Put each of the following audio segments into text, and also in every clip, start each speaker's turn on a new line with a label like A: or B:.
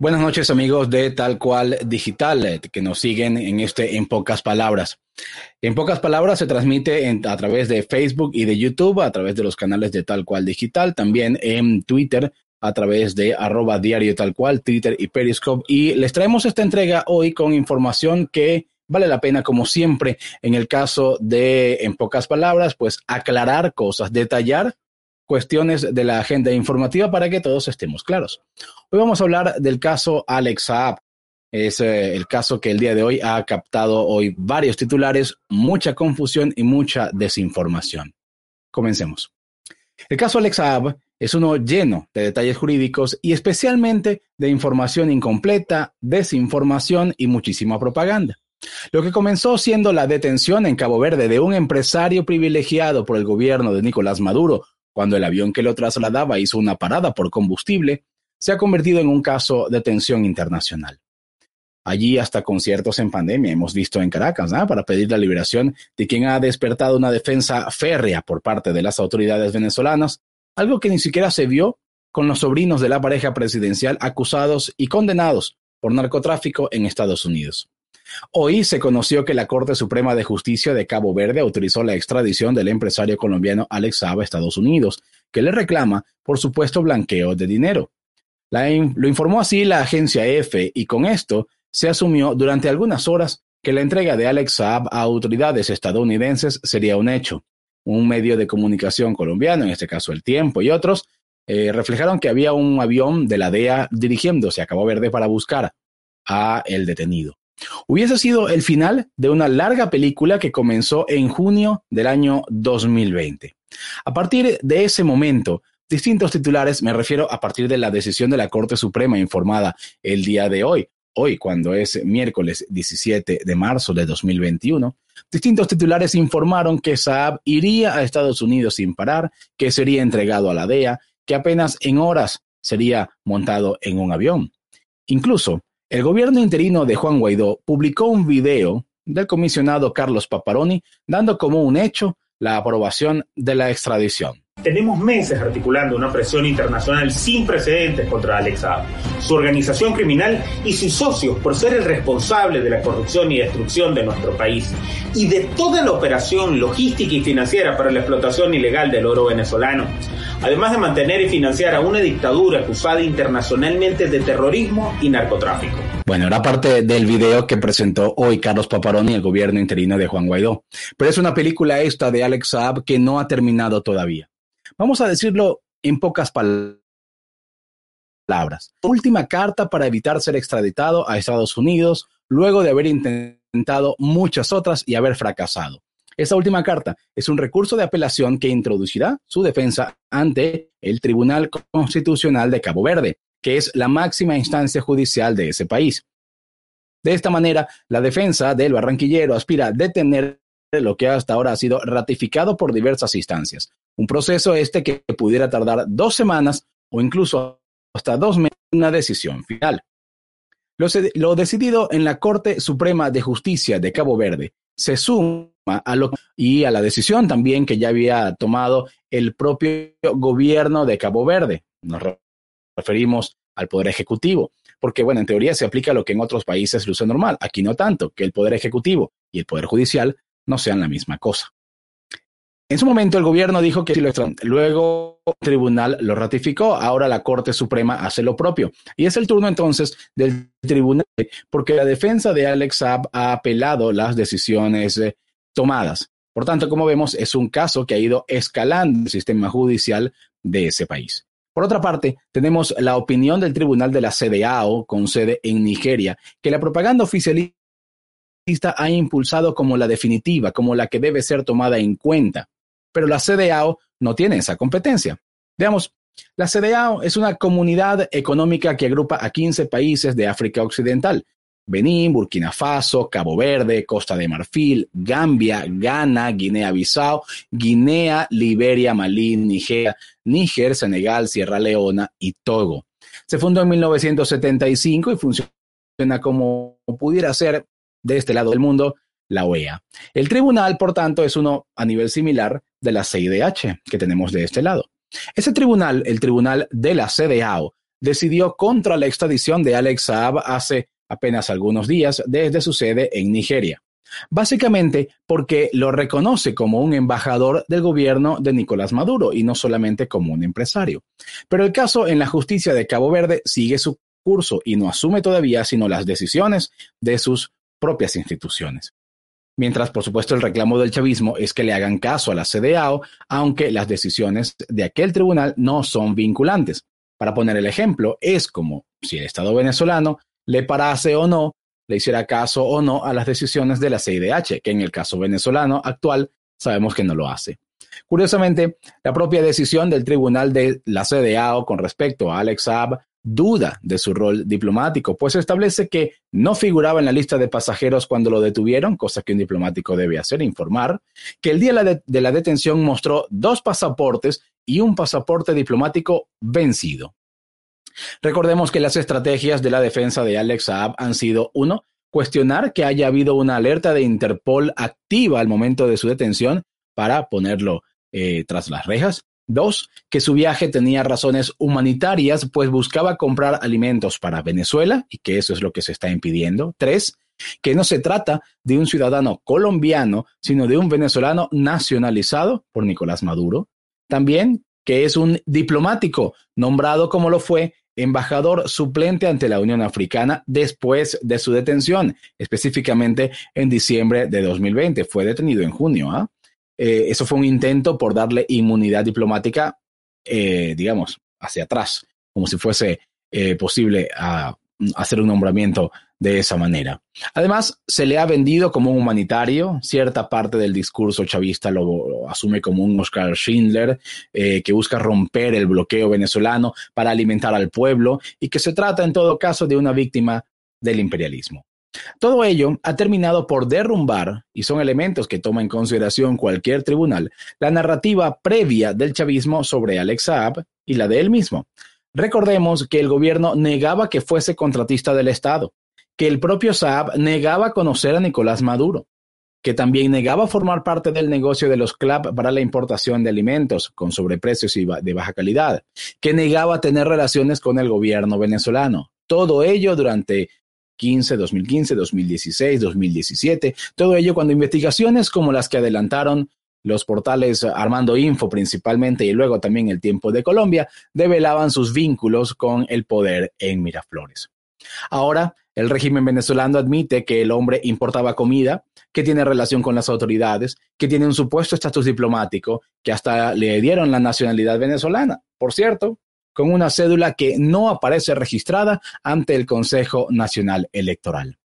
A: Buenas noches amigos de Tal Cual Digital eh, que nos siguen en este En Pocas Palabras. En Pocas Palabras se transmite a través de Facebook y de YouTube, a través de los canales de Tal Cual Digital, también en Twitter a través de arroba diario tal cual, Twitter y Periscope. Y les traemos esta entrega hoy con información que vale la pena, como siempre, en el caso de, en pocas palabras, pues aclarar cosas, detallar cuestiones de la agenda informativa para que todos estemos claros. Hoy vamos a hablar del caso Alex Saab. Es eh, el caso que el día de hoy ha captado hoy varios titulares, mucha confusión y mucha desinformación. Comencemos. El caso Alex Saab es uno lleno de detalles jurídicos y especialmente de información incompleta, desinformación y muchísima propaganda. Lo que comenzó siendo la detención en Cabo Verde de un empresario privilegiado por el gobierno de Nicolás Maduro cuando el avión que lo trasladaba hizo una parada por combustible, se ha convertido en un caso de tensión internacional. Allí hasta conciertos en pandemia hemos visto en Caracas para pedir la liberación de quien ha despertado una defensa férrea por parte de las autoridades venezolanas, algo que ni siquiera se vio con los sobrinos de la pareja presidencial acusados y condenados por narcotráfico en Estados Unidos. Hoy se conoció que la Corte Suprema de Justicia de Cabo Verde autorizó la extradición del empresario colombiano Alex Saab a Estados Unidos, que le reclama por supuesto blanqueo de dinero. lo informó así la agencia EFE y con esto se asumió durante algunas horas que la entrega de Alex Saab a autoridades estadounidenses sería un hecho. Un medio de comunicación colombiano, en este caso El Tiempo y otros, eh, reflejaron que había un avión de la DEA dirigiéndose a Cabo Verde para buscar a el detenido. Hubiese sido el final de una larga película que comenzó en junio del año 2020. A partir de ese momento, distintos titulares, me refiero a partir de la decisión de la Corte Suprema informada el día de hoy, hoy cuando es miércoles 17 de marzo de 2021, distintos titulares informaron que Saab iría a Estados Unidos sin parar, que sería entregado a la DEA, que apenas en horas sería montado en un avión. Incluso el gobierno interino de Juan Guaidó publicó un video del comisionado Carlos Paparoni dando como un hecho la aprobación de la extradición.
B: Tenemos meses articulando una presión internacional sin precedentes contra Alex Saab, su organización criminal y sus socios por ser el responsable de la corrupción y destrucción de nuestro país y de toda la operación logística y financiera para la explotación ilegal del oro venezolano además de mantener y financiar a una dictadura acusada internacionalmente de terrorismo y narcotráfico.
A: Bueno, era parte del video que presentó hoy Carlos Paparoni, el gobierno interino de Juan Guaidó. Pero es una película esta de Alex Saab que no ha terminado todavía. Vamos a decirlo en pocas palabras. Última carta para evitar ser extraditado a Estados Unidos luego de haber intentado muchas otras y haber fracasado. Esta última carta es un recurso de apelación que introducirá su defensa ante el Tribunal Constitucional de Cabo Verde, que es la máxima instancia judicial de ese país. De esta manera, la defensa del barranquillero aspira a detener lo que hasta ahora ha sido ratificado por diversas instancias. Un proceso este que pudiera tardar dos semanas o incluso hasta dos meses una decisión final. Lo, lo, decidido en la Corte Suprema de Justicia de Cabo Verde se suma a lo, y a la decisión también que ya había tomado el propio gobierno de Cabo Verde. Nos referimos al Poder Ejecutivo, porque bueno, en teoría se aplica lo que en otros países luce normal, aquí no tanto, que el Poder Ejecutivo y el Poder Judicial no sean la misma cosa. En su momento el gobierno dijo que luego el tribunal lo ratificó, ahora la Corte Suprema hace lo propio. Y es el turno entonces del tribunal, porque la defensa de Alex Saab ha apelado las decisiones tomadas. Por tanto, como vemos, es un caso que ha ido escalando el sistema judicial de ese país. Por otra parte, tenemos la opinión del Tribunal de la CDAO, con sede en Nigeria, que la propaganda oficialista ha impulsado como la definitiva, como la que debe ser tomada en cuenta pero la CDAO no tiene esa competencia. Veamos, la CDAO es una comunidad económica que agrupa a 15 países de África Occidental. Benín, Burkina Faso, Cabo Verde, Costa de Marfil, Gambia, Ghana, Guinea-Bissau, Guinea, Liberia, Malí, Nigeria, Níger, Senegal, Sierra Leona y Togo. Se fundó en 1975 y funciona como pudiera ser de este lado del mundo la OEA. El tribunal, por tanto, es uno a nivel similar de la CIDH que tenemos de este lado. Ese tribunal, el tribunal de la CDAO, decidió contra la extradición de Alex Saab hace apenas algunos días desde su sede en Nigeria. Básicamente porque lo reconoce como un embajador del gobierno de Nicolás Maduro y no solamente como un empresario. Pero el caso en la justicia de Cabo Verde sigue su curso y no asume todavía sino las decisiones de sus propias instituciones. Mientras, por supuesto, el reclamo del chavismo es que le hagan caso a la CDAO, aunque las decisiones de aquel tribunal no son vinculantes. Para poner el ejemplo, es como si el Estado venezolano le parase o no, le hiciera caso o no a las decisiones de la CIDH, que en el caso venezolano actual sabemos que no lo hace. Curiosamente, la propia decisión del tribunal de la CDAO con respecto a Alex Saab duda de su rol diplomático, pues establece que no figuraba en la lista de pasajeros cuando lo detuvieron, cosa que un diplomático debe hacer, informar, que el día de la detención mostró dos pasaportes y un pasaporte diplomático vencido. Recordemos que las estrategias de la defensa de Alex Saab han sido, uno, cuestionar que haya habido una alerta de Interpol activa al momento de su detención para ponerlo eh, tras las rejas. Dos, que su viaje tenía razones humanitarias, pues buscaba comprar alimentos para Venezuela y que eso es lo que se está impidiendo. Tres, que no se trata de un ciudadano colombiano, sino de un venezolano nacionalizado por Nicolás Maduro. También que es un diplomático nombrado como lo fue embajador suplente ante la Unión Africana después de su detención, específicamente en diciembre de 2020. Fue detenido en junio. ¿ah? Eh, eso fue un intento por darle inmunidad diplomática, eh, digamos, hacia atrás, como si fuese eh, posible hacer un nombramiento de esa manera. Además, se le ha vendido como un humanitario, cierta parte del discurso chavista lo, asume como un Oscar Schindler, que busca romper el bloqueo venezolano para alimentar al pueblo y que se trata en todo caso de una víctima del imperialismo. Todo ello ha terminado por derrumbar, y son elementos que toma en consideración cualquier tribunal, la narrativa previa del chavismo sobre Alex Saab y la de él mismo. Recordemos que el gobierno negaba que fuese contratista del Estado, que el propio Saab negaba conocer a Nicolás Maduro, que también negaba formar parte del negocio de los CLAP para la importación de alimentos con sobreprecios y de baja calidad, que negaba tener relaciones con el gobierno venezolano. Todo ello durante 2015, 2016, 2017, todo ello cuando investigaciones como las que adelantaron los portales Armando Info principalmente y luego también El Tiempo de Colombia develaban sus vínculos con el poder en Miraflores. Ahora, el régimen venezolano admite que el hombre importaba comida, que tiene relación con las autoridades, que tiene un supuesto estatus diplomático, que hasta le dieron la nacionalidad venezolana. Por cierto, con una cédula que no aparece registrada ante el Consejo Nacional Electoral.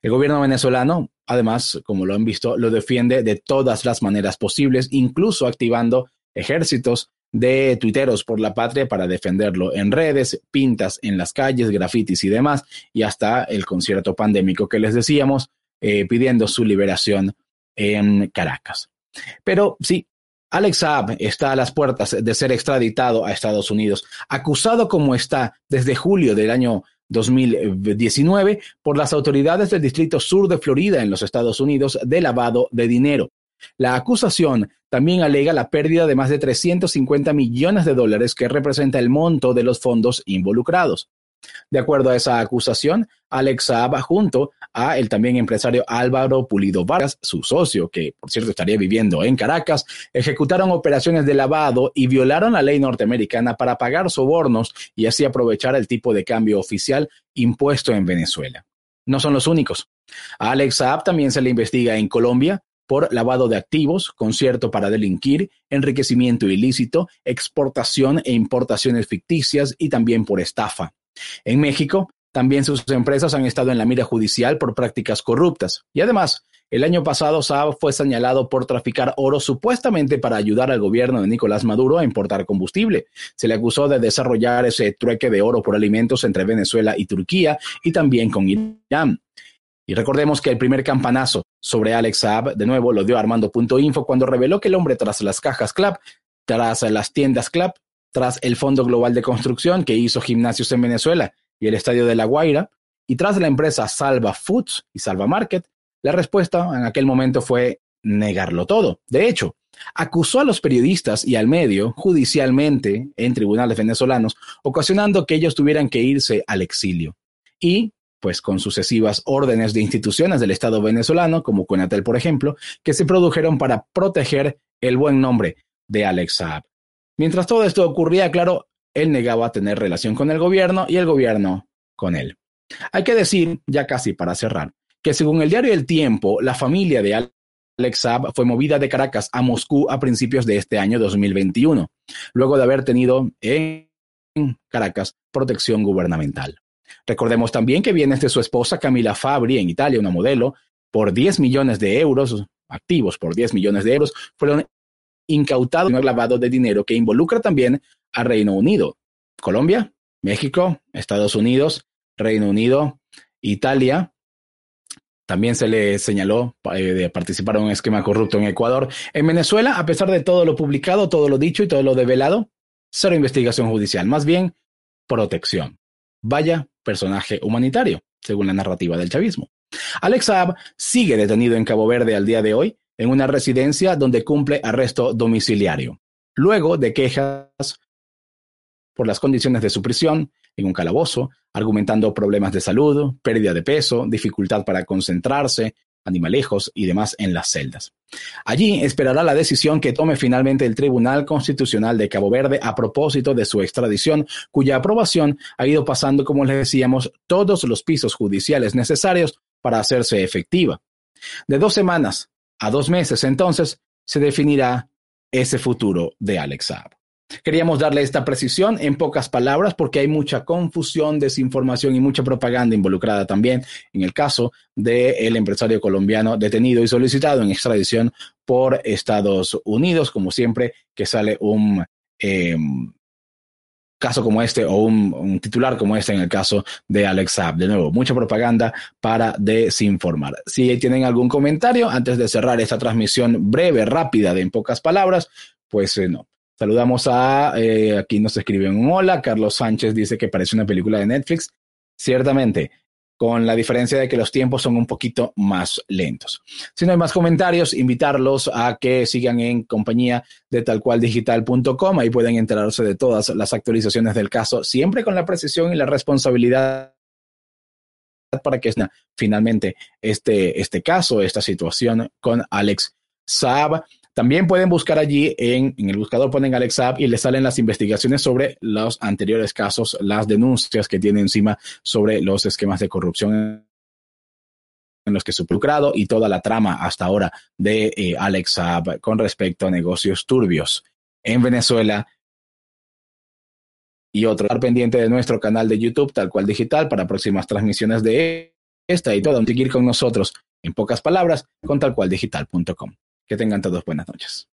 A: El gobierno venezolano, además, como lo han visto, lo defiende de todas las maneras posibles, incluso activando ejércitos de tuiteros por la patria para defenderlo en redes, pintas en las calles, grafitis y demás, y hasta el concierto pandémico que les decíamos, eh, pidiendo su liberación en Caracas. Pero sí, Alex Saab está a las puertas de ser extraditado a Estados Unidos, acusado como está desde julio del año 2019 por las autoridades del Distrito Sur de Florida en los Estados Unidos de lavado de dinero. La acusación también alega la pérdida de más de 350 millones de dólares que representa el monto de los fondos involucrados. De acuerdo a esa acusación, Alex Saab, junto a el también empresario Álvaro Pulido Vargas, su socio, que por cierto estaría viviendo en Caracas, ejecutaron operaciones de lavado y violaron la ley norteamericana para pagar sobornos y así aprovechar el tipo de cambio oficial impuesto en Venezuela. No son los únicos. A Alex Saab también se le investiga en Colombia por lavado de activos, concierto para delinquir, enriquecimiento ilícito, exportación e importaciones ficticias y también por estafa. En México, también sus empresas han estado en la mira judicial por prácticas corruptas. Y además, el año pasado Saab fue señalado por traficar oro supuestamente para ayudar al gobierno de Nicolás Maduro a importar combustible. Se le acusó de desarrollar ese trueque de oro por alimentos entre Venezuela y Turquía y también con Irán. Y recordemos que el primer campanazo sobre Alex Saab, de nuevo, lo dio Armando.info cuando reveló que el hombre tras las cajas CLAP, tras las tiendas CLAP, tras el Fondo Global de Construcción que hizo gimnasios en Venezuela y el Estadio de La Guaira, y tras la empresa Salva Foods y Salva Market, la respuesta en aquel momento fue negarlo todo. De hecho, acusó a los periodistas y al medio judicialmente en tribunales venezolanos, ocasionando que ellos tuvieran que irse al exilio. Y, pues con sucesivas órdenes de instituciones del Estado venezolano, como Conatel, por ejemplo, que se produjeron para proteger el buen nombre de Alex Saab. Mientras todo esto ocurría, claro, él negaba tener relación con el gobierno y el gobierno con él. Hay que decir, ya casi para cerrar, que según el diario El Tiempo, la familia de Alex Saab fue movida de Caracas a Moscú a principios de este año 2021, luego de haber tenido en Caracas protección gubernamental. Recordemos también que viene de su esposa Camila Fabri en Italia, una modelo, por 10 millones de euros, activos por 10 millones de euros, fueron incautados en un lavado de dinero que involucra también a Reino Unido, Colombia, México, Estados Unidos, Reino Unido, Italia. También se le señaló eh, de participar en un esquema corrupto en Ecuador. En Venezuela, a pesar de todo lo publicado, todo lo dicho y todo lo develado, cero investigación judicial, más bien protección. Vaya personaje humanitario, según la narrativa del chavismo. Alex Saab sigue detenido en Cabo Verde al día de hoy en una residencia donde cumple arresto domiciliario, luego de quejas por las condiciones de su prisión en un calabozo, argumentando problemas de salud, pérdida de peso, dificultad para concentrarse, animalejos y demás en las celdas. Allí esperará la decisión que tome finalmente el Tribunal Constitucional de Cabo Verde a propósito de su extradición, cuya aprobación ha ido pasando, como les decíamos, todos los pisos judiciales necesarios para hacerse efectiva. De dos semanas a dos meses, entonces, se definirá ese futuro de Alex Saab. Queríamos darle esta precisión en pocas palabras porque hay mucha confusión, desinformación y mucha propaganda involucrada también en el caso del empresario colombiano detenido y solicitado en extradición por Estados Unidos, como siempre que sale un em, caso como este o un, titular como este en el caso de Alex Saab. De nuevo, mucha propaganda para desinformar. Si tienen algún comentario antes de cerrar esta transmisión breve, rápida, de en pocas palabras, pues eh, no. Saludamos a, eh, aquí nos escriben un hola, Carlos Sánchez dice que parece una película de Netflix. Ciertamente, con la diferencia de que los tiempos son un poquito más lentos. Si no hay más comentarios, invitarlos a que sigan en compañía de talcualdigital.com. Ahí pueden enterarse de todas las actualizaciones del caso, siempre con la precisión y la responsabilidad para que finalmente este, este caso, esta situación con Alex Saab. También pueden buscar allí en, el buscador, ponen Alex y les salen las investigaciones sobre los anteriores casos, las denuncias que tiene encima sobre los esquemas de corrupción en los que se lucrado y toda la trama hasta ahora de eh, Alex Saab con respecto a negocios turbios en Venezuela y otro. Estar pendiente de nuestro canal de YouTube, tal cual digital, para próximas transmisiones de esta y todo. Seguir con nosotros, en pocas palabras, con talcualdigital.com. Que tengan todos buenas noches.